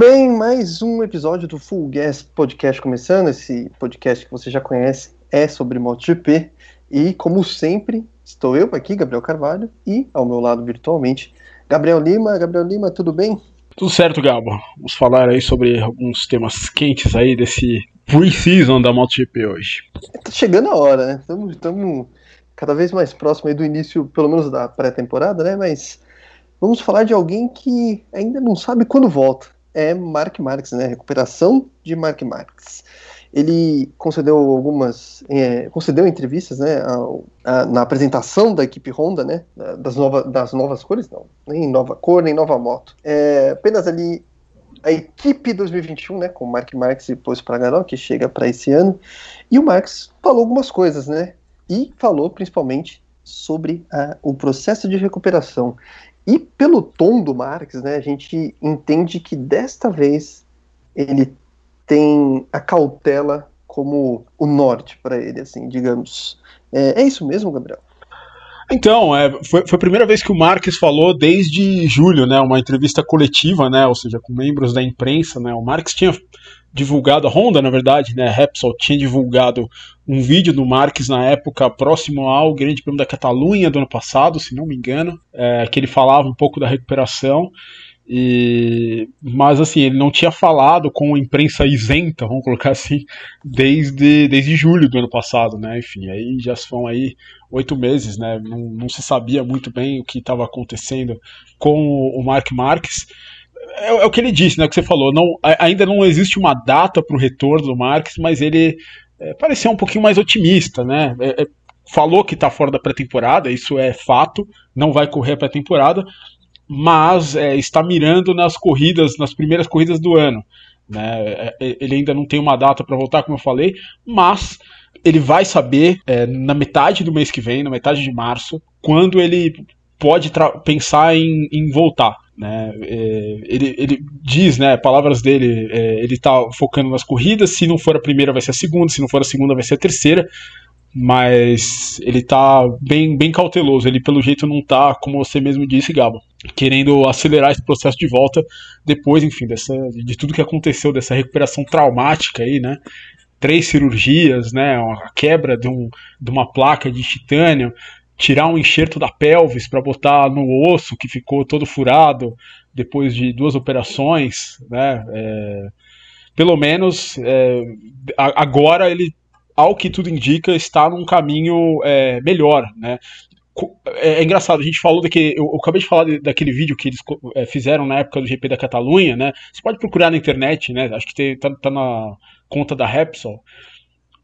bem, mais um episódio do Full Gas Podcast começando. Esse podcast que você já conhece é sobre MotoGP. E, como sempre, estou eu aqui, Gabriel Carvalho, e ao meu lado virtualmente, Gabriel Lima. Gabriel Lima, tudo bem? Tudo certo, Gabo. Vamos falar aí sobre alguns temas quentes aí desse pre-season da MotoGP hoje. Tá chegando a hora, né? Estamos cada vez mais próximo aí do início, pelo menos da pré-temporada, né? Mas vamos falar de alguém que ainda não sabe quando volta. É Mark Marques, né? Recuperação de Mark Marques. Ele concedeu algumas, é, concedeu entrevistas, né, a, a, na apresentação da equipe Honda, né, das, nova, das novas cores, não, nem nova cor, nem nova moto. É, apenas ali a equipe 2021, né, com Mark Marques e depois para que chega para esse ano, e o Marx falou algumas coisas, né, e falou principalmente sobre a, o processo de recuperação. E pelo tom do Marx, né, a gente entende que desta vez ele tem a cautela como o norte para ele, assim, digamos. É, é, isso mesmo, Gabriel? Então, é, foi, foi, a primeira vez que o Marques falou desde julho, né, uma entrevista coletiva, né, ou seja, com membros da imprensa, né, o Marques tinha divulgado, a Honda, na verdade, né, Repsol tinha divulgado um vídeo do Marques na época próximo ao Grande Prêmio da Catalunha do ano passado, se não me engano, é, que ele falava um pouco da recuperação, e, mas assim, ele não tinha falado com a imprensa isenta, vamos colocar assim, desde, desde julho do ano passado, né? Enfim, aí já são aí oito meses, né? Não, não se sabia muito bem o que estava acontecendo com o Mark Marques. É, é, o que ele disse, né? Que você falou, não, ainda não existe uma data para o retorno do Marques, mas ele é, parecia um pouquinho mais otimista, né? É, é falou que está fora da pré-temporada, isso é fato, não vai correr a pré-temporada, mas é, está mirando nas corridas, nas primeiras corridas do ano. Né? É, ele ainda não tem uma data para voltar, como eu falei, mas ele vai saber é, na metade do mês que vem, na metade de março, quando ele pode pensar em, em voltar. Né? É, ele, ele, diz, né, palavras dele, é, ele está focando nas corridas, se não for a primeira vai ser a segunda, se não for a segunda vai ser a terceira, mas ele tá bem, bem cauteloso. Ele, pelo jeito, não tá, como você mesmo disse, Gabo, querendo acelerar esse processo de volta depois, enfim, dessa, de tudo que aconteceu, dessa recuperação traumática aí, né? Três cirurgias, né? A quebra de, um, de uma placa de titânio, tirar um enxerto da pelvis para botar no osso que ficou todo furado depois de duas operações, né? É, pelo menos é, agora ele ao que tudo indica, está num caminho é, melhor, né? É, é, engraçado, a gente falou daquele. Eu, eu acabei de falar de, daquele vídeo que eles é, fizeram na época do GP da Catalunha, né? Você pode procurar na internet, né? Acho que tem, tá, tá na conta da Repsol.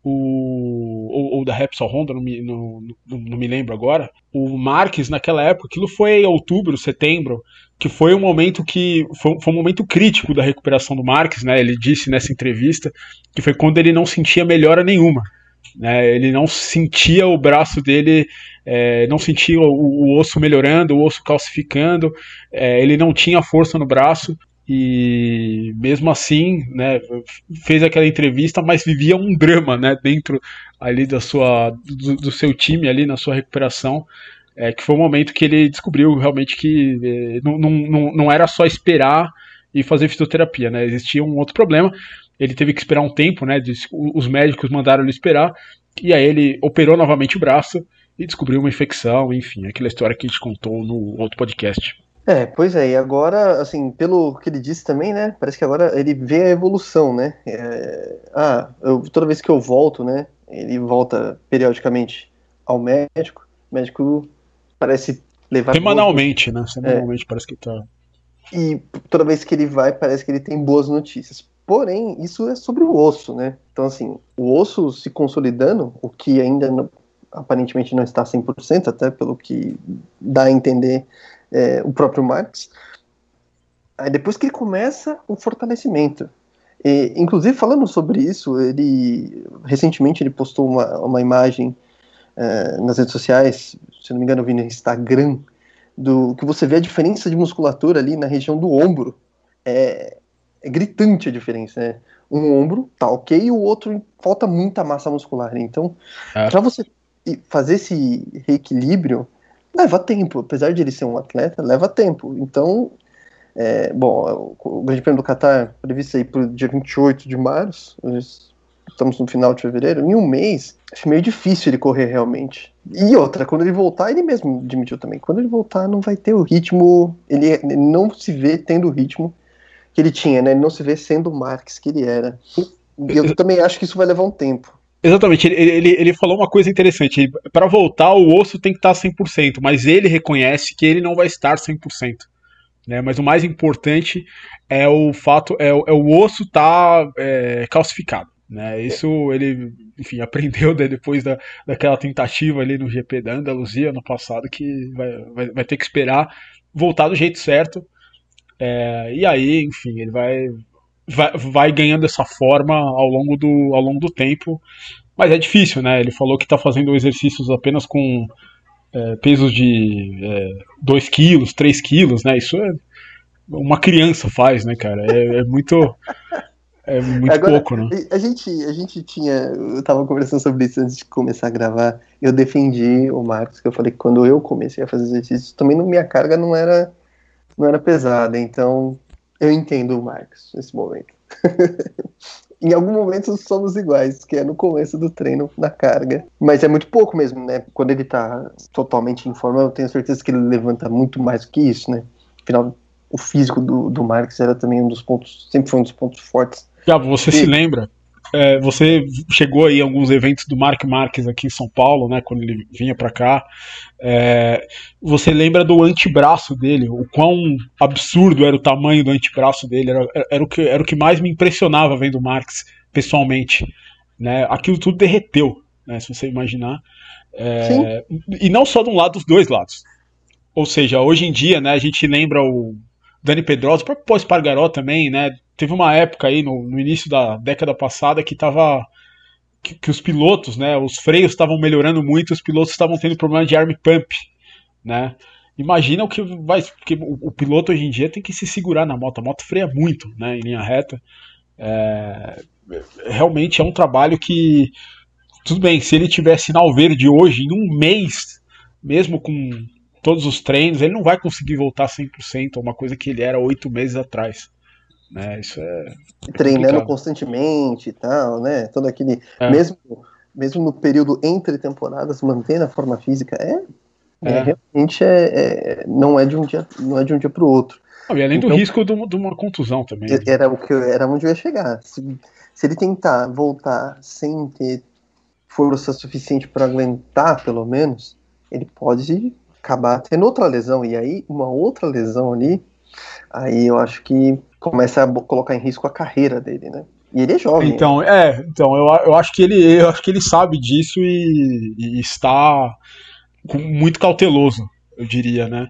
O, ou, ou, da Repsol Honda, não me, não, não, não, me lembro agora. O Marques, naquela época, aquilo foi em outubro, setembro, que foi um momento que. Foi, foi um momento crítico da recuperação do Marques, né? Ele disse nessa entrevista que foi quando ele não sentia melhora nenhuma. Né, ele não sentia o braço dele, é, não sentia o, o, osso melhorando, o osso calcificando, é, ele não tinha força no braço e mesmo assim, né, fez aquela entrevista, mas vivia um drama, né, dentro ali da sua, do, do seu time ali na sua recuperação, é, que foi o momento que ele descobriu realmente que é, não, não, não era só esperar e fazer fisioterapia, né, existia um outro problema ele teve que esperar um tempo, né? Os médicos mandaram ele esperar, e aí ele operou novamente o braço e descobriu uma infecção, enfim, aquela história que a gente contou no outro podcast. É, pois é, e agora, assim, pelo que ele disse também, né, parece que agora ele vê a evolução, né, é, ah, eu, toda vez que eu volto, né, ele volta periodicamente ao médico, o médico parece levar... Semanalmente, né, semanalmente é, parece que tá... E toda vez que ele vai, parece que ele tem boas notícias. Porém, isso é sobre o osso, né? Então, assim, o osso se consolidando, o que ainda não, aparentemente não está 100%, até pelo que dá a entender é, o próprio Marx. Aí depois que ele começa o fortalecimento. E, inclusive, falando sobre isso, ele recentemente ele postou uma, uma imagem é, nas redes sociais, se não me engano, eu vi no Instagram, do que você vê a diferença de musculatura ali na região do ombro. É, é gritante a diferença, né? Um ombro tá ok e o outro falta muita massa muscular. Então, é. para você fazer esse reequilíbrio, leva tempo. Apesar de ele ser um atleta, leva tempo. Então, É, bom, o Grande Prêmio do Qatar previsto aí para o dia 28 de março, estamos no final de fevereiro, em um mês, acho meio difícil ele correr realmente. E outra, quando ele voltar, ele mesmo admitiu também, quando ele voltar não vai ter o ritmo, ele, ele não se vê tendo o ritmo que ele tinha, né? Ele não se vê sendo o Marques que ele era. E eu também acho que isso vai levar um tempo. Exatamente, ele, ele, ele falou uma coisa interessante. Para voltar, o osso tem que estar 100%, mas ele reconhece que ele não vai estar 100%. Né? Mas o mais importante é o fato, é, é o osso estar tá, é, calcificado. Né? Isso ele, enfim, aprendeu depois da, daquela tentativa ali no GP da Andaluzia no passado, que vai, vai, vai ter que esperar voltar do jeito certo. É, e aí, enfim, ele vai, vai, vai ganhando essa forma ao longo do, ao longo do tempo. Mas é difícil, né? Ele falou que está fazendo exercícios apenas com é, pesos de 2 é, quilos, 3 quilos, né? Isso é uma criança faz, né, cara? É, é muito. É muito Agora, pouco, né? A gente, a gente tinha. Eu tava conversando sobre isso antes de começar a gravar. Eu defendi o Marcos, que eu falei que quando eu comecei a fazer exercícios, também minha carga não era, não era pesada. Então, eu entendo o Marcos nesse momento. em algum momento somos iguais, que é no começo do treino, na carga. Mas é muito pouco mesmo, né? Quando ele tá totalmente em forma, eu tenho certeza que ele levanta muito mais do que isso, né? Afinal, o físico do, do Marques era também um dos pontos, sempre foi um dos pontos fortes. Já, você e... se lembra é, você chegou aí a alguns eventos do Mark Marques aqui em São Paulo, né, quando ele vinha para cá. É, você lembra do antebraço dele, o quão absurdo era o tamanho do antebraço dele, era, era, o, que, era o que mais me impressionava vendo o Marques pessoalmente. Né, aquilo tudo derreteu, né, se você imaginar. É, e não só de um lado, dos dois lados. Ou seja, hoje em dia, né, a gente lembra o Dani Pedrosa, o próprio Espargaró também, né, teve uma época aí no, no início da década passada que tava que, que os pilotos, né, os freios estavam melhorando muito, os pilotos estavam tendo problema de arm pump, né? Imagina o que vai, porque o, o, piloto hoje em dia tem que se segurar na moto, a moto freia muito, né, em linha reta. É, realmente é um trabalho que tudo bem, se ele tiver sinal verde hoje em um mês, mesmo com todos os treinos, ele não vai conseguir voltar 100% a uma coisa que ele era oito meses atrás. Né? Isso é. Treinando complicado. constantemente e tal, né? Todo aquele. É. Mesmo, mesmo no período entre temporadas, mantendo a forma física é. é. é realmente é, é, não é de um dia não é de um dia para o outro. e além então, do risco de uma, de uma, contusão também. Né? Era o que era onde eu ia chegar. Se, se ele tentar voltar sem ter força suficiente para aguentar, pelo menos, ele pode acabar tendo outra lesão. E aí, uma outra lesão ali, aí eu acho que começa a colocar em risco a carreira dele, né? E ele é jovem. Então, né? é, então eu, eu acho que ele eu acho que ele sabe disso e, e está muito cauteloso, eu diria, né?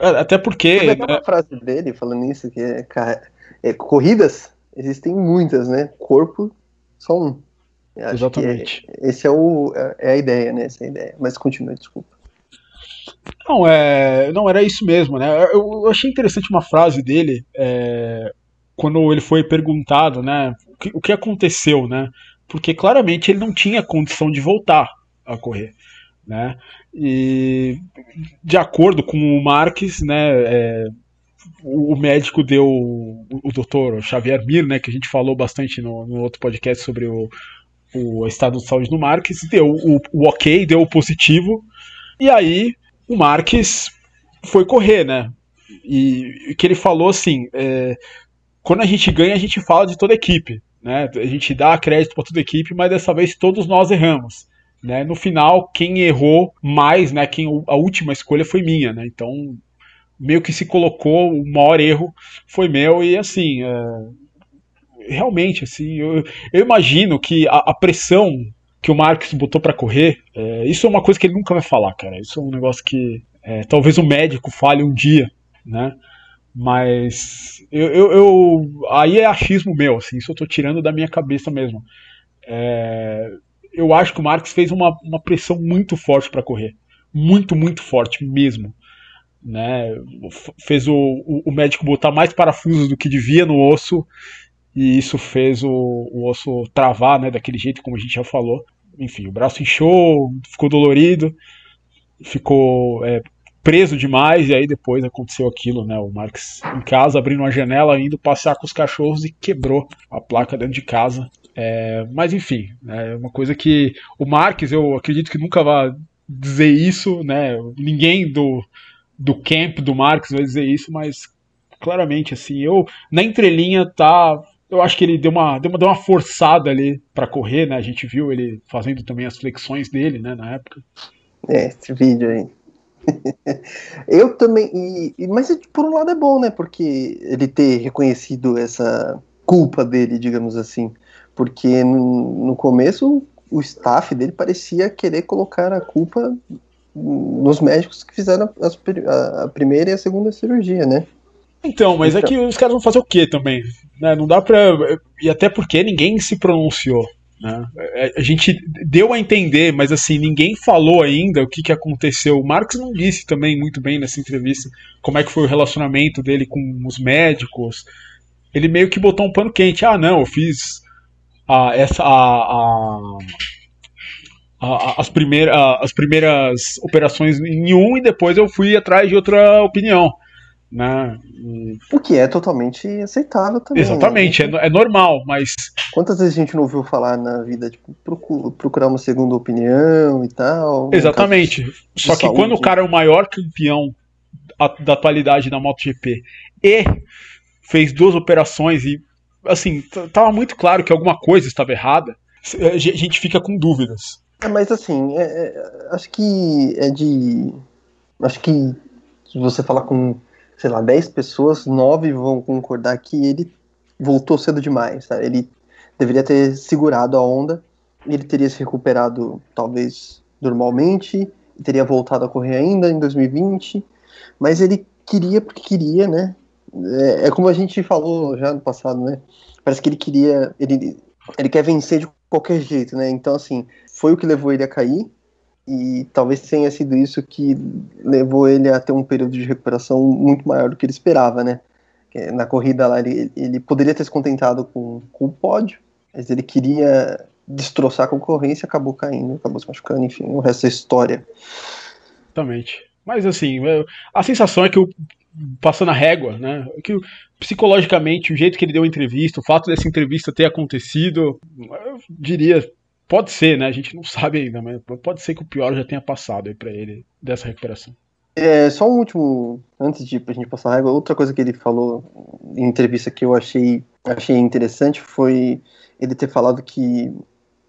É, até porque. Uma é... frase dele falando isso, que é, é, corridas existem muitas, né? Corpo, só um. Exatamente. É, esse é, o, é a ideia, né? Essa é a ideia. Mas continue, desculpa. Não, é, não era isso mesmo, né? Eu, eu achei interessante uma frase dele é, quando ele foi perguntado, né? O que, o que, aconteceu, né? Porque claramente ele não tinha condição de voltar a correr, né? E de acordo com o Marques, né? É, o médico deu o doutor Xavier Mir, né, que a gente falou bastante no, no outro podcast sobre o, o estado de saúde do Marques, deu o, o ok, deu o positivo, e aí o Marques foi correr, né? E que ele falou assim: é, quando a gente ganha, a gente fala de toda a equipe, né? A gente dá crédito para toda a equipe, mas dessa vez todos nós erramos. Né? No final, quem errou mais, né? Quem, a última escolha foi minha, né? Então, meio que se colocou, o maior erro foi meu, e assim, é, realmente, assim, eu, eu imagino que a, a pressão que o Marques botou para correr, é, isso é uma coisa que ele nunca vai falar, cara. Isso é um negócio que é, talvez o médico fale um dia, né? Mas eu, eu, eu, aí é achismo meu, assim, isso eu tô tirando da minha cabeça mesmo. É, eu acho que o Marques fez uma, uma pressão muito forte para correr, muito, muito forte mesmo. Né? Fez o, o, o médico botar mais parafusos do que devia no osso e isso fez o, o, osso travar, né, daquele jeito como a gente já falou enfim, o braço inchou, ficou dolorido, ficou é, preso demais, e aí depois aconteceu aquilo, né? O Marx em casa, abrindo uma janela, indo passear com os cachorros e quebrou a placa dentro de casa. É, mas enfim, é uma coisa que o Marx, eu acredito que nunca vai dizer isso, né? Ninguém do, do camp do Marx vai dizer isso, mas claramente assim, eu na entrelinha tá eu acho que ele deu uma, deu uma, deu uma forçada ali para correr, né? A gente viu ele fazendo também as flexões dele, né, na época. É, esse vídeo aí. eu também. E, mas por um lado é bom, né? Porque ele ter reconhecido essa culpa dele, digamos assim. Porque no, no começo o staff dele parecia querer colocar a culpa nos médicos que fizeram a primeira e a segunda cirurgia, né? Então, mas é então. é que os caras vão fazer o quê também? Né? Não dá pra. E até porque ninguém se pronunciou. Né? É, a gente deu a entender, mas assim, ninguém falou ainda o que, que aconteceu. O Marx não disse também muito bem nessa entrevista como é que foi o relacionamento dele com os médicos. Ele meio que botou um pano quente. Ah, não, eu fiz a, essa, a, a, as, primeiras, as primeiras operações em um e depois eu fui atrás de outra opinião. Né? O que é totalmente aceitável também. Exatamente, né? é, é, normal, mas. Quantas vezes a gente não ouviu falar na vida, tipo, procurar uma segunda opinião e tal? Exatamente. Só que saúde. quando o cara é o maior campeão da atualidade da MotoGP e fez duas operações e, assim, tava muito claro que alguma coisa estava errada, a gente fica com dúvidas. É, mas assim, é, é, acho que é de. Acho que se você falar com sei lá, 10 pessoas, 9 vão concordar que ele voltou cedo demais. Sabe? Ele deveria ter segurado a onda, ele teria se recuperado talvez normalmente, teria voltado a correr ainda em 2020, mas ele queria porque queria, né? É, é, como a gente falou já no passado, né? Parece que ele queria, ele, ele quer vencer de qualquer jeito, né? Então, assim, foi o que levou ele a cair, e talvez tenha sido isso que levou ele a ter um período de recuperação muito maior do que ele esperava, né? Na corrida lá, ele, ele poderia ter se contentado com, com o pódio, mas ele queria destroçar a concorrência, acabou caindo, acabou se machucando, enfim, o resto é história. Exatamente. Mas assim, a sensação é que o passando a régua, né? Que psicologicamente o jeito que ele deu a entrevista, o fato dessa entrevista ter acontecido, eu diria Pode ser, né? A gente não sabe ainda, mas pode ser que o pior já tenha passado aí para ele dessa recuperação. É, só um último, antes de a gente passar a régua, outra coisa que ele falou em entrevista que eu achei, achei interessante foi ele ter falado que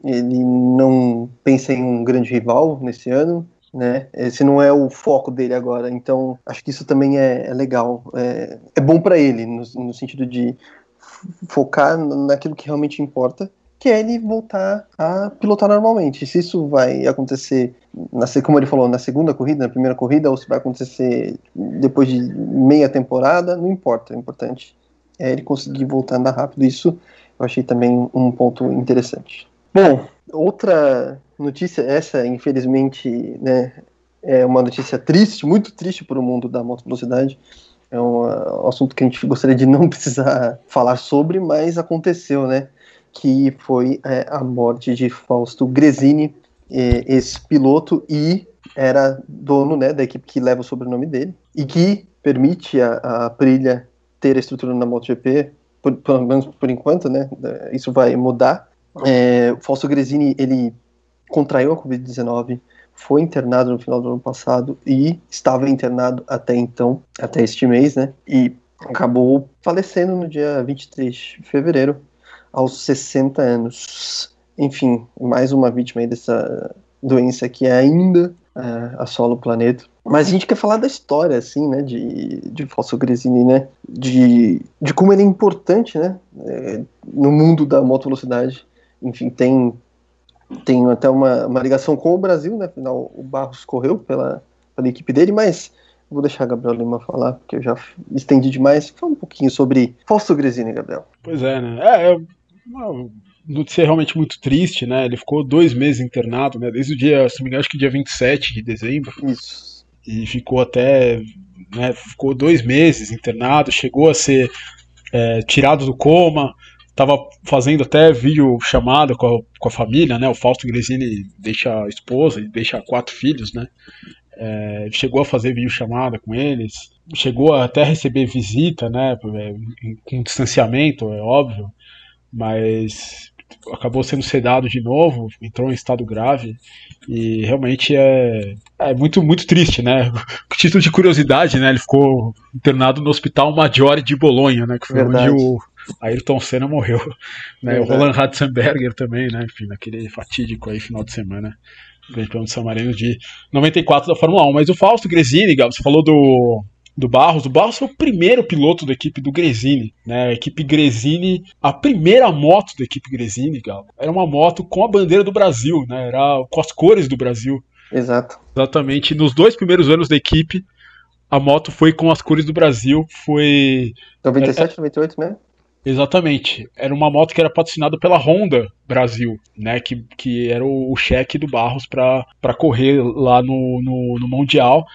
ele não pensa em um grande rival nesse ano, né? Esse não é o foco dele agora, então acho que isso também é, é legal, é, é bom para ele no, no sentido de focar naquilo que realmente importa que ele voltar a pilotar normalmente. Se isso vai acontecer, na, como ele falou, na segunda corrida, na primeira corrida, ou se vai acontecer depois de meia temporada, não importa. O importante é ele conseguir voltar a andar rápido. Isso eu achei também um ponto interessante. Bom, outra notícia, essa infelizmente, né, é uma notícia triste, muito triste para o mundo da moto velocidade. É um, um assunto que a gente gostaria de não precisar falar sobre, mas aconteceu, né? Que foi é, a morte de Fausto Gresini, é, esse piloto e era dono né, da equipe que leva o sobrenome dele e que permite a, a Aprilia ter a estrutura na MotoGP, pelo menos por enquanto, né? Isso vai mudar. É, o Fausto Gresini ele contraiu a Covid-19, foi internado no final do ano passado e estava internado até então, até este mês, né? E acabou falecendo no dia 23 de fevereiro aos 60 anos. Enfim, mais uma vítima dessa doença que ainda uh, assola o planeta. Mas a gente quer falar da história, assim, né, de, de Fausto Gresini, né, de, de como ele é importante, né, é, no mundo da moto velocidade. Enfim, tem, tem até uma, uma ligação com o Brasil, né, afinal o Barros correu pela, pela equipe dele, mas vou deixar a Gabriel Lima falar, porque eu já estendi demais. Fala um pouquinho sobre Fausto Gresini, Gabriel. Pois é, né, é, uma notícia realmente muito triste, né? Ele ficou dois meses internado, né? Desde o dia, se não me engano, acho que dia 27 de dezembro. Isso. E ficou até. Né, ficou dois meses internado, chegou a ser é, tirado do coma, tava fazendo até vídeo chamada com a, com a família, né? O Fausto Gresini deixa a esposa e deixa quatro filhos, né? É, chegou a fazer vídeo chamada com eles, chegou a até receber visita, né? Com distanciamento, é óbvio, mas acabou sendo sedado de novo, entrou em estado grave e realmente é, é muito muito triste, né? O título de curiosidade, né? Ele ficou internado no Hospital Maggiore de Bolonha, né? Que foi Verdade. onde o Ayrton Senna morreu, né? O Roland Ratzenberger também, né? Enfim, naquele fatídico aí final de semana. Grande Prêmio de San Marino de 94 da Fórmula 1. Mas o Fausto Gresini, Gal, você falou do, do Barros. O Barros foi o primeiro piloto da equipe do Gresini, né? A equipe Gresini, a primeira moto da equipe Gresini, Gal, era uma moto com a bandeira do Brasil, né? Era com as cores do Brasil. Exato. Exatamente. Nos dois primeiros anos da equipe, a moto foi com as cores do Brasil. Foi. 97, é, 98 mesmo? Exatamente. Era uma moto que era patrocinada pela Honda Brasil, né? Que, que era o, o cheque do Barros para correr lá no, no, no Mundial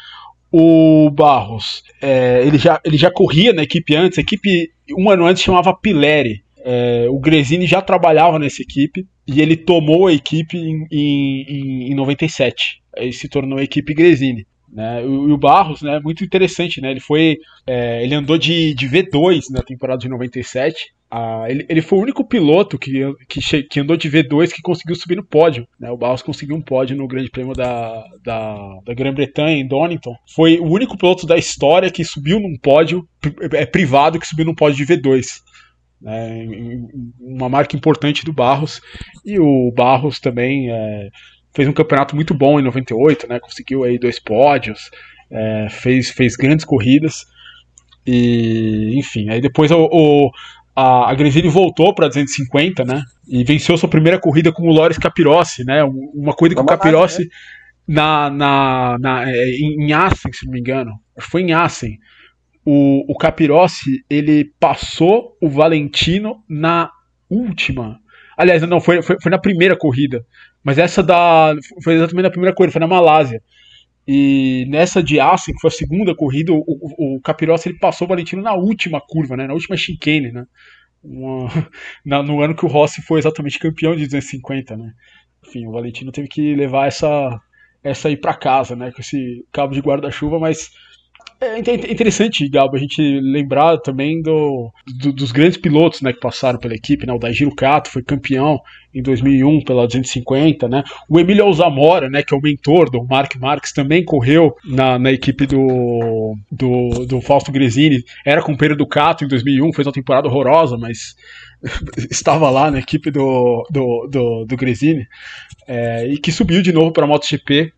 o Barros, é, ele, já, ele já corria na equipe antes, a equipe um ano antes chamava Pileri. É, o Gresini já trabalhava nessa equipe e ele tomou a equipe em, em, em 97. Ele se tornou a equipe Gresini. Né? E o Barros, né, muito interessante, né? Ele foi, é, ele andou de, de V2 na temporada de 97 ah, ele, ele foi o único piloto que, que, que, andou de V2 que conseguiu subir no pódio. Né? O Barros conseguiu um pódio no Grande Prêmio da, da, da Grã-Bretanha, em Donington. Foi o único piloto da história que subiu num pódio é, privado que subiu num pódio de V2. Né? Uma marca importante do Barros. E o Barros também é, fez um campeonato muito bom em 98, né? conseguiu aí dois pódios, é, fez, fez grandes corridas. E, enfim, aí depois o, o a, a Gresini voltou para 250, né? E venceu sua primeira corrida com o Loris Capirossi, né? Uma corrida com o Capirossi né? na, na, na, é, em Assen, se não me engano. Foi em Assen. O, o Capirossi, ele passou o Valentino na última. Aliás, não, foi, foi, foi na primeira corrida. Mas essa da. Foi exatamente na primeira corrida, foi na Malásia. E nessa de Assen, que foi a segunda corrida, o, o, o ele passou o Valentino na última curva, né? Na última chicane, né? Uma, na, no ano que o Rossi foi exatamente campeão de 250, né? Enfim, o Valentino teve que levar essa essa aí para casa, né? Com esse cabo de guarda-chuva, mas é interessante, Gabo, a gente lembrar também do, do, dos grandes pilotos né, que passaram pela equipe. Né? O Daijiro Kato foi campeão em 2001 pela 250. Né? O Emílio Alzamora, né, que é o mentor do Mark Marques, também correu na, na equipe do, do, do Fausto Gresini. Era companheiro do Kato em 2001, fez uma temporada horrorosa, mas estava lá na equipe do, do, do, do Gresini. É, e que subiu de novo para a MotoGP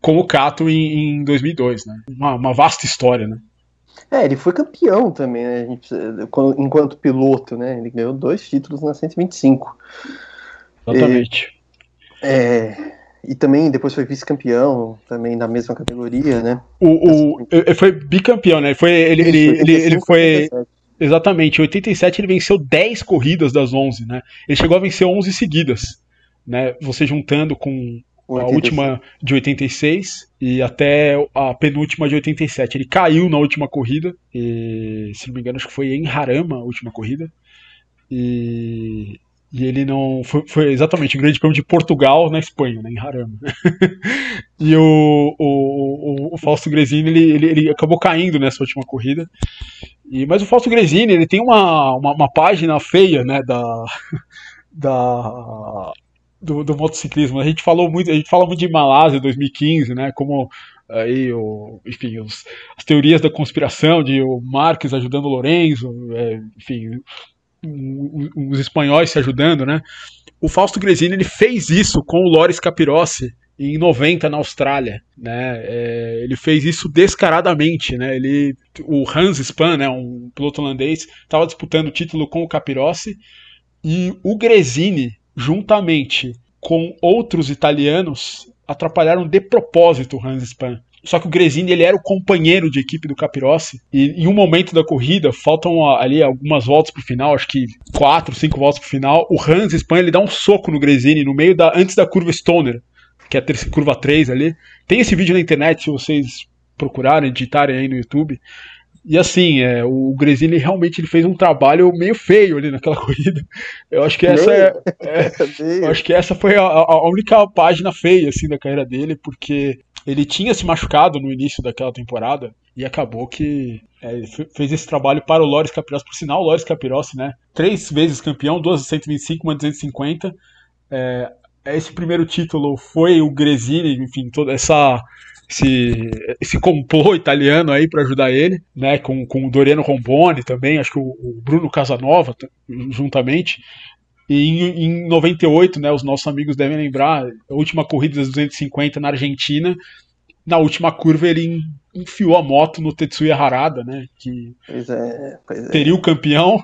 com o Cato em, em 2002, né? Uma, uma, vasta história, né? É, ele foi campeão também, né? Gente, enquanto piloto, né? Ele ganhou dois títulos na 125. Exatamente. E, é, e também depois foi vice-campeão, também na mesma categoria, né? O, o, ele foi bicampeão, né? Foi, ele, Isso, ele, 85, ele, ele foi. 87. Exatamente, em 87 ele venceu 10 corridas das 11, né? Ele chegou a vencer 11 seguidas, né? Você juntando com a última de 86 e até a penúltima de 87. Ele caiu na última corrida, e, se não me engano, acho que foi em Harama a última corrida. E, e ele não. Foi, foi, exatamente o Grande Prêmio de Portugal na Espanha, né, em Harama. e o, o, o, o Fausto Gresini ele, ele, ele, acabou caindo nessa última corrida. E, mas o Fausto Gresini ele tem uma, uma, uma página feia né, da, da do, do motociclismo. A gente falou muito, a gente fala muito de Malásia 2015, né? Como aí o, enfim, os, as teorias da conspiração de o Marques ajudando o Lorenzo, é, enfim, os espanhóis se ajudando, né? O Fausto Gresini ele fez isso com o Loris Capirossi em 90 na Austrália, né? É, ele fez isso descaradamente, né? Ele, o Hans Span, né, um piloto holandês, estava disputando o título com o Capirossi e o Gresini juntamente com outros italianos, atrapalharam de propósito o Hans Spahn. Só que o Gresini ele era o companheiro de equipe do Capirossi e em um momento da corrida, faltam ali algumas voltas pro final, acho que quatro, cinco voltas pro final, o Hans Spahn ele dá um soco no Gresini no meio da antes da curva Stoner, que é a curva 3 ali. Tem esse vídeo na internet se vocês procurarem, digitarem aí no YouTube. E assim, é, o Gresini realmente ele fez um trabalho meio feio ali naquela corrida. Eu acho que essa é, é eu acho que essa foi a, a, única página feia assim da carreira dele, porque ele tinha se machucado no início daquela temporada e acabou que é, fez esse trabalho para o Loris Capirossi. Por sinal, o Loris Capirossi, né? Três vezes campeão, duas de 125, uma de 250. É, esse primeiro título foi o Gresini, enfim, toda essa esse, esse complô italiano aí para ajudar ele, né, com, com o Doriano Rombone também, acho que o, o Bruno Casanova juntamente. E em, em 98, né, os nossos amigos devem lembrar, a última corrida das 250 na Argentina, na última curva ele enfiou a moto no Tetsuya Harada, né, que pois é, pois é. teria o campeão,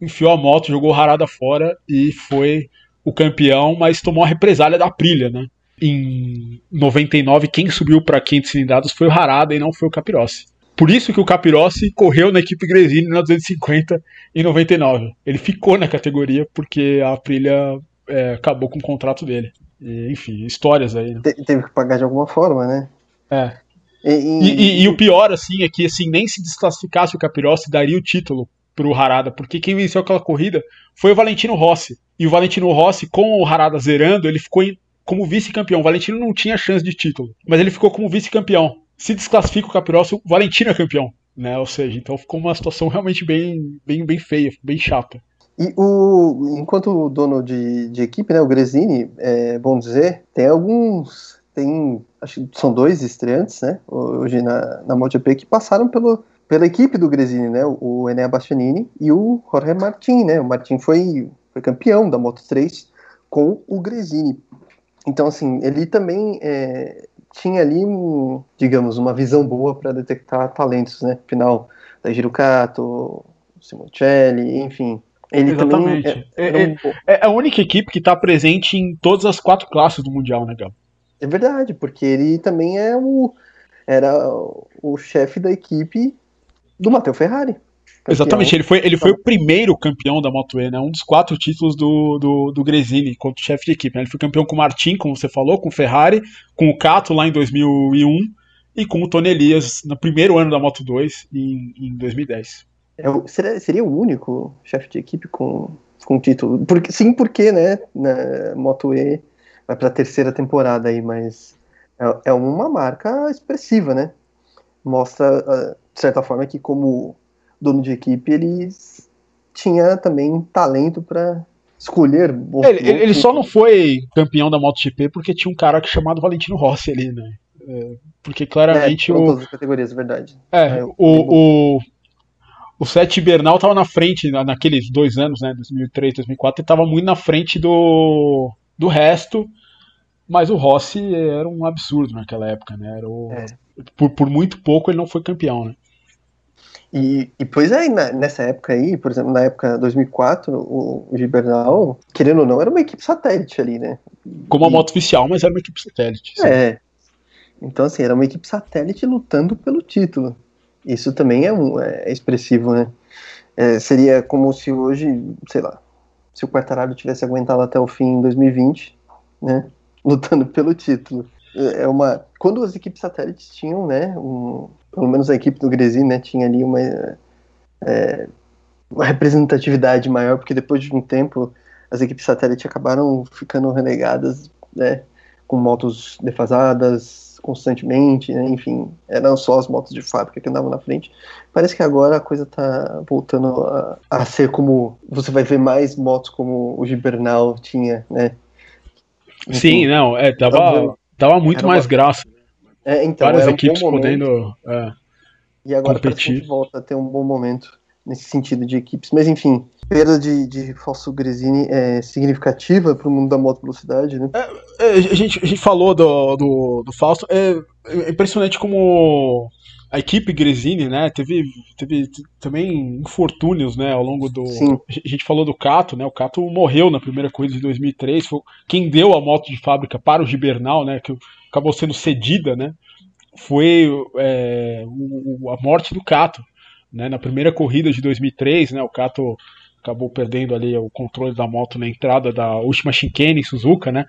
enfiou a moto, jogou o Harada fora e foi o campeão, mas tomou a represália da Aprilia, né? Em 99, quem subiu para 500 cilindradas foi o Harada e não foi o Capirossi. Por isso que o Capirossi correu na equipe Gresini na 250 em 99. Ele ficou na categoria porque a Aprilia é, acabou com o contrato dele. E, enfim, histórias aí. Né? teve que pagar de alguma forma, né? É. E, e, e, e, o pior, assim, é que assim, nem se desclassificasse o Capirossi, daria o título pro Harada, porque quem venceu aquela corrida foi o Valentino Rossi. E o Valentino Rossi, com o Harada zerando, ele ficou em, como vice-campeão. O Valentino não tinha chance de título, mas ele ficou como vice-campeão. Se desclassifica o Capirossi, o Valentino é campeão. Né? Ou seja, então ficou uma situação realmente bem, bem, bem feia, bem chata. E o, enquanto dono de, de equipe, né, o Gresini, é bom dizer, tem alguns, tem, acho que são dois estreantes, né, hoje na, na MotoGP que passaram pelo, pela equipe do Gresini, né? O Enea Bastianini e o Jorge Martin, né? O Martin foi, foi campeão da Moto3 com o Gresini. Então, assim, ele também é, tinha ali, um, digamos, uma visão boa para detectar talentos, né? Final da Girucato, Simoncelli, enfim. Ele Exatamente. É, é, um... é, a única equipe que está presente em todas as quatro classes do Mundial, né, Gal? É verdade, porque ele também é o era o chefe da equipe do Matteo Ferrari. Exatamente, ele foi, ele foi o primeiro campeão da Moto E, né? Um dos quatro títulos do, do, do Gresini, quanto chefe de equipe. Né? Ele foi campeão com o Martin, como você falou, com o Ferrari, com o Cato lá em 2001 e com o Tony Elias no primeiro ano da Moto 2 em, em 2010. É, seria, seria o único chefe de equipe com, com título? Porque, sim, porque, né? Na Moto E vai para a terceira temporada aí, mas é, é uma marca expressiva, né? Mostra. Uh, de certa forma, que como dono de equipe, ele tinha também talento para escolher. ele, ele só não foi campeão da MotoGP porque tinha um cara chamado Valentino Rossi ali, né? É, porque claramente é, o. Todas as categorias, verdade. É, é o, o, o Sete Bernal estava na frente naqueles dois anos, né? 2003, 2004, ele estava muito na frente do, do resto, mas o Rossi era um absurdo naquela época, né? Era o, é. por, por muito pouco ele não foi campeão, né? E, e pois é, nessa época aí, por exemplo, na época 2004, o, o Gibernal, querendo ou não, era uma equipe satélite ali, né? Como a moto oficial, mas era uma equipe satélite. Sim. É. Então, assim, era uma equipe satélite lutando pelo título. Isso também é, um, é expressivo, né? É, seria como se hoje, sei lá, se o Quartararo tivesse aguentado até o fim em 2020, né? Lutando pelo título. É, uma. Quando as equipes satélites tinham, né? Um, pelo menos a equipe do Gresi, né, tinha ali uma, é, uma representatividade maior, porque depois de um tempo as equipes satélite acabaram ficando renegadas, né, com motos defasadas constantemente, né, enfim, eram só as motos de fábrica que andavam na frente. Parece que agora a coisa está voltando a, a, ser como você vai ver mais motos como o Gibernal tinha, né? Sim, não, é, dava, dava muito mais uma... graça. É, então, Várias um equipes podendo é, e agora competir. a gente volta a ter um bom momento nesse sentido de equipes. Mas enfim, perda de, de Falso Gresini é significativa para o mundo da moto velocidade, né? É, é, a, gente, a gente falou do, do, do Fausto. É, é impressionante como a equipe Gresini, né, teve, teve também infortúnios, né, ao longo do... Sim. A gente falou do Cato, né, o Cato morreu na primeira corrida de 2003, foi quem deu a moto de fábrica para o Gibernal, né, que acabou sendo cedida, né, foi é, o, a morte do Cato, né, na primeira corrida de 2003, né, o Cato acabou perdendo ali o controle da moto na entrada da última chicane em Suzuka, né,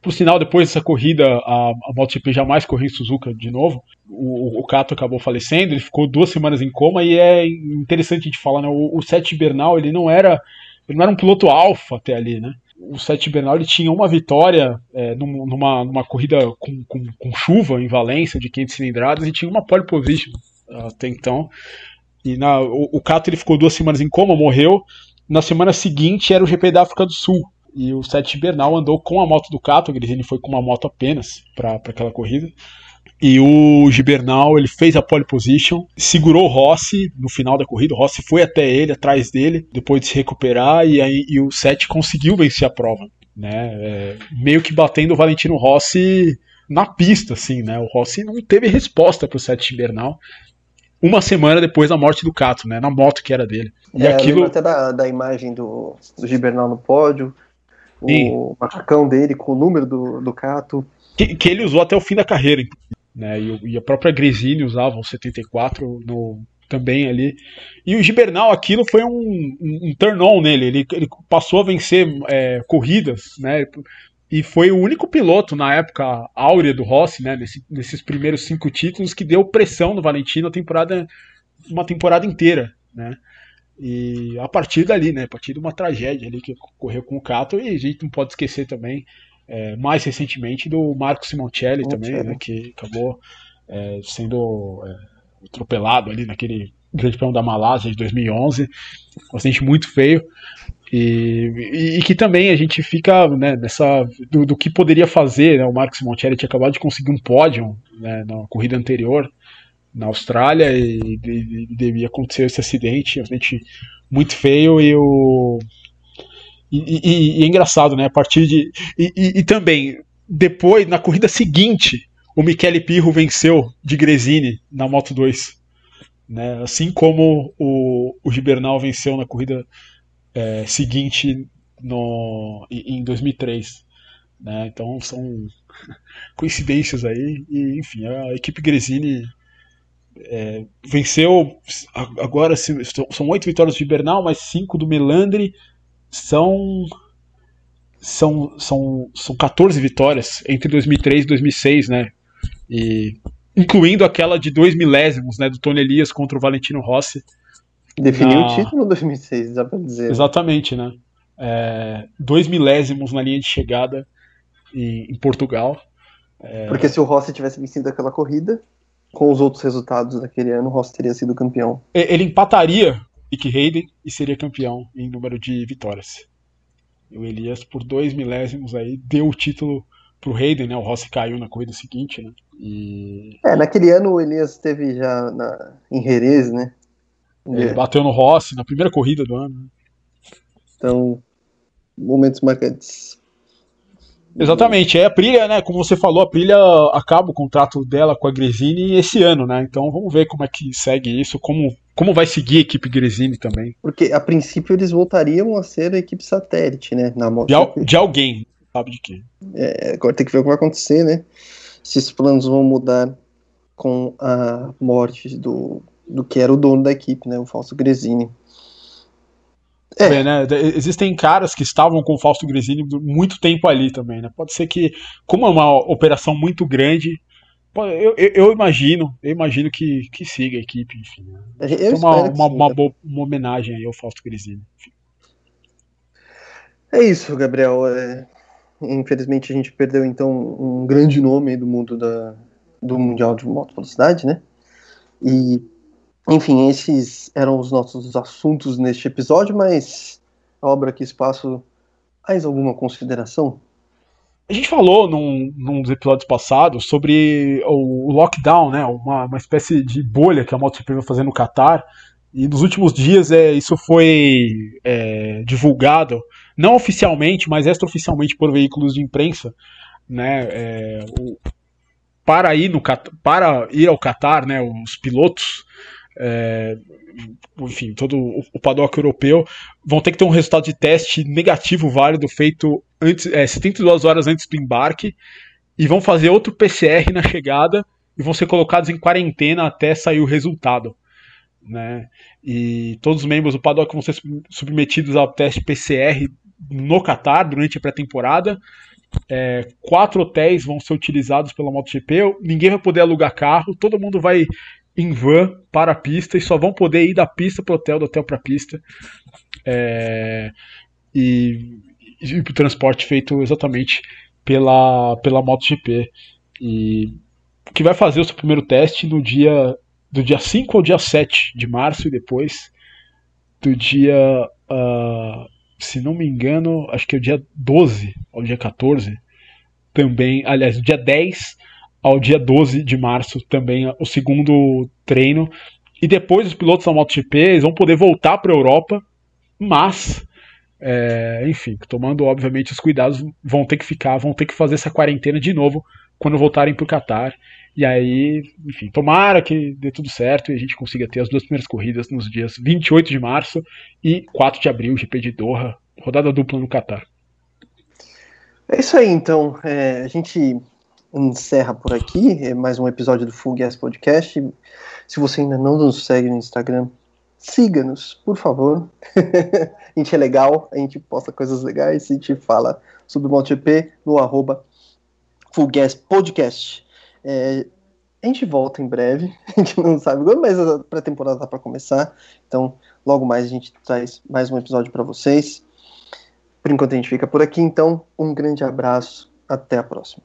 Por sinal, depois dessa corrida, a, a MotoGP jamais correu em Suzuka de novo. O, o Kato acabou falecendo, ele ficou duas semanas em coma e é interessante a gente falar, né? O, o Bernal, ele não era ele não era um piloto alfa até ali, né? O Sete Bernal ele tinha uma vitória é, numa, numa corrida com, com, com, chuva em Valência de 500 cilindradas e tinha uma pole position até então. E na, o, o Cato ele ficou duas semanas em coma, morreu. Na semana seguinte era o GP da África do Sul. E o Sete Bernal andou com a moto do Cato, o Grisini foi com uma moto apenas para aquela corrida. E o Gibernal ele fez a pole position, segurou o Rossi no final da corrida. O Rossi foi até ele, atrás dele, depois de se recuperar, e aí e o Sete conseguiu vencer a prova. Né? É, meio que batendo o Valentino Rossi na pista, assim, né? O Rossi não teve resposta para o Sete Gibernal. Uma semana depois da morte do Cato, né? Na moto que era dele. E é, aquilo... até da, da imagem do, do Gibernal no pódio, Sim. o macacão dele com o número do, do Cato. Que, que, ele usou até o fim da carreira, né? E, e a própria Gresini usava o 74 no, também ali. E o Gibernal, aquilo foi um, um, um turn-on nele. Ele, ele, passou a vencer é, corridas, né? E foi o único piloto na época áurea do Rossi, né? Nesse, nesses primeiros cinco títulos, que deu pressão no Valentino a temporada, uma temporada inteira, né? E a partir dali, né? A partir de uma tragédia ali que ocorreu com o Cato, e a gente não pode esquecer também é, mais recentemente do Marco Simoncelli também, né, que acabou é, sendo é, atropelado ali naquele Grande Prêmio da Malásia de 2011, um acidente muito feio. E, e, e, que também a gente fica né, nessa do, do, que poderia fazer. Né, o Marcos Simoncelli tinha acabado de conseguir um pódio né, na corrida anterior na Austrália e, devia acontecer esse acidente, um acidente muito feio e o e, e, é engraçado, né? A partir de. E, e, também, depois, na corrida seguinte, o Michele Pirro venceu de Gresini na Moto 2. Né? Assim como o, o Gibernal venceu na corrida é, seguinte no, em 2003. Né? Então são coincidências aí. E, enfim, a equipe Gresini é, venceu agora são oito vitórias do Gibernal, mais cinco do Melandri são são, são, são 14 vitórias entre 2003 e 2006, né? E, incluindo aquela de dois milésimos, né? Do Tony Elias contra o Valentino Rossi. Definiu na... o título em 2006, dá pra dizer. Exatamente, né? É, dois milésimos na linha de chegada em, em Portugal. É... Porque se o Rossi tivesse vencido aquela corrida, com os outros resultados daquele ano, o Rossi teria sido campeão. Ele empataria Nick Hayden e seria campeão em número de vitórias. O Elias, por dois milésimos aí, deu o título pro Hayden, né? O Rossi caiu na corrida seguinte, né? E... É, naquele ano o Elias esteve já na, em Jerez, né? Ele bateu no Rossi na primeira corrida do ano. Né? Então, momentos marcantes. Exatamente, é a Prilha, né? Como você falou, a Prilha acaba o contrato dela com a Gresini esse ano, né? Então vamos ver como é que segue isso, como, como vai seguir a equipe Gresini também. Porque a princípio eles voltariam a ser a equipe satélite, né? Na. De, al de alguém, sabe de quê? É, agora tem que ver o que vai acontecer, né? Se esses planos vão mudar com a morte do, do que era o dono da equipe, né? O Falso Gresini. É. né? Existem caras que estavam com o Fausto Gresini muito tempo ali também, né? Pode ser que, como é uma operação muito grande, eu, eu, eu imagino, eu imagino que, que siga a equipe, enfim. Né? Eu uma, uma, uma, boa, uma, homenagem aí ao Fausto Gresini. É isso, Gabriel. É... Infelizmente a gente perdeu então um grande nome do mundo da, do Mundial de Moto Velocidade, né? E enfim, esses eram os nossos assuntos neste episódio, mas a obra que espaço, mais alguma consideração? A gente falou num, num dos episódios passados sobre o, lockdown, né? Uma, uma espécie de bolha que a MotoGP vai fazer no Qatar. E nos últimos dias é, isso foi é, divulgado, não oficialmente, mas extraoficialmente por veículos de imprensa, né? É, o, para ir no para ir ao Qatar, né? Os pilotos é, enfim, todo o paddock europeu, vão ter que ter um resultado de teste negativo válido feito antes, é, 72 horas antes do embarque e vão fazer outro PCR na chegada e vão ser colocados em quarentena até sair o resultado. Né? E todos os membros do paddock vão ser submetidos ao teste PCR no Qatar durante a pré-temporada É, quatro hotéis vão ser utilizados pela MotoGP. Ninguém vai poder alugar carro. Todo mundo vai em van para a pista e só vão poder ir da pista para o hotel, do hotel para a pista. É, e, e o transporte feito exatamente pela, pela MotoGP. E que vai fazer o seu primeiro teste no dia do dia 5 ao dia 7 de março e depois do dia, uh, se não me engano, acho que é o dia 12 ao dia 14, também, aliás, do dia 10 ao dia 12 de março, também o segundo treino. E depois os pilotos da MotoGP vão poder voltar para a Europa, mas, é, enfim, tomando obviamente os cuidados, vão ter que ficar, vão ter que fazer essa quarentena de novo quando voltarem para o Qatar. E aí, enfim, tomara que dê tudo certo e a gente consiga ter as duas primeiras corridas nos dias 28 de março e 4 de abril, GP de Doha, rodada dupla no Qatar. É isso aí, então. É, a gente encerra por aqui é mais um episódio do Full Gas Podcast. Se você ainda não nos segue no Instagram, siga-nos, por favor. a gente é legal, a gente posta coisas legais, a gente fala sobre o MotoGP no arroba Full Gas Podcast. É, a gente volta em breve, a gente não sabe quando, mas a pré-temporada tá para começar. Então, logo mais a gente traz mais um episódio para vocês. Por enquanto a gente fica por aqui, então um grande abraço, até a próxima.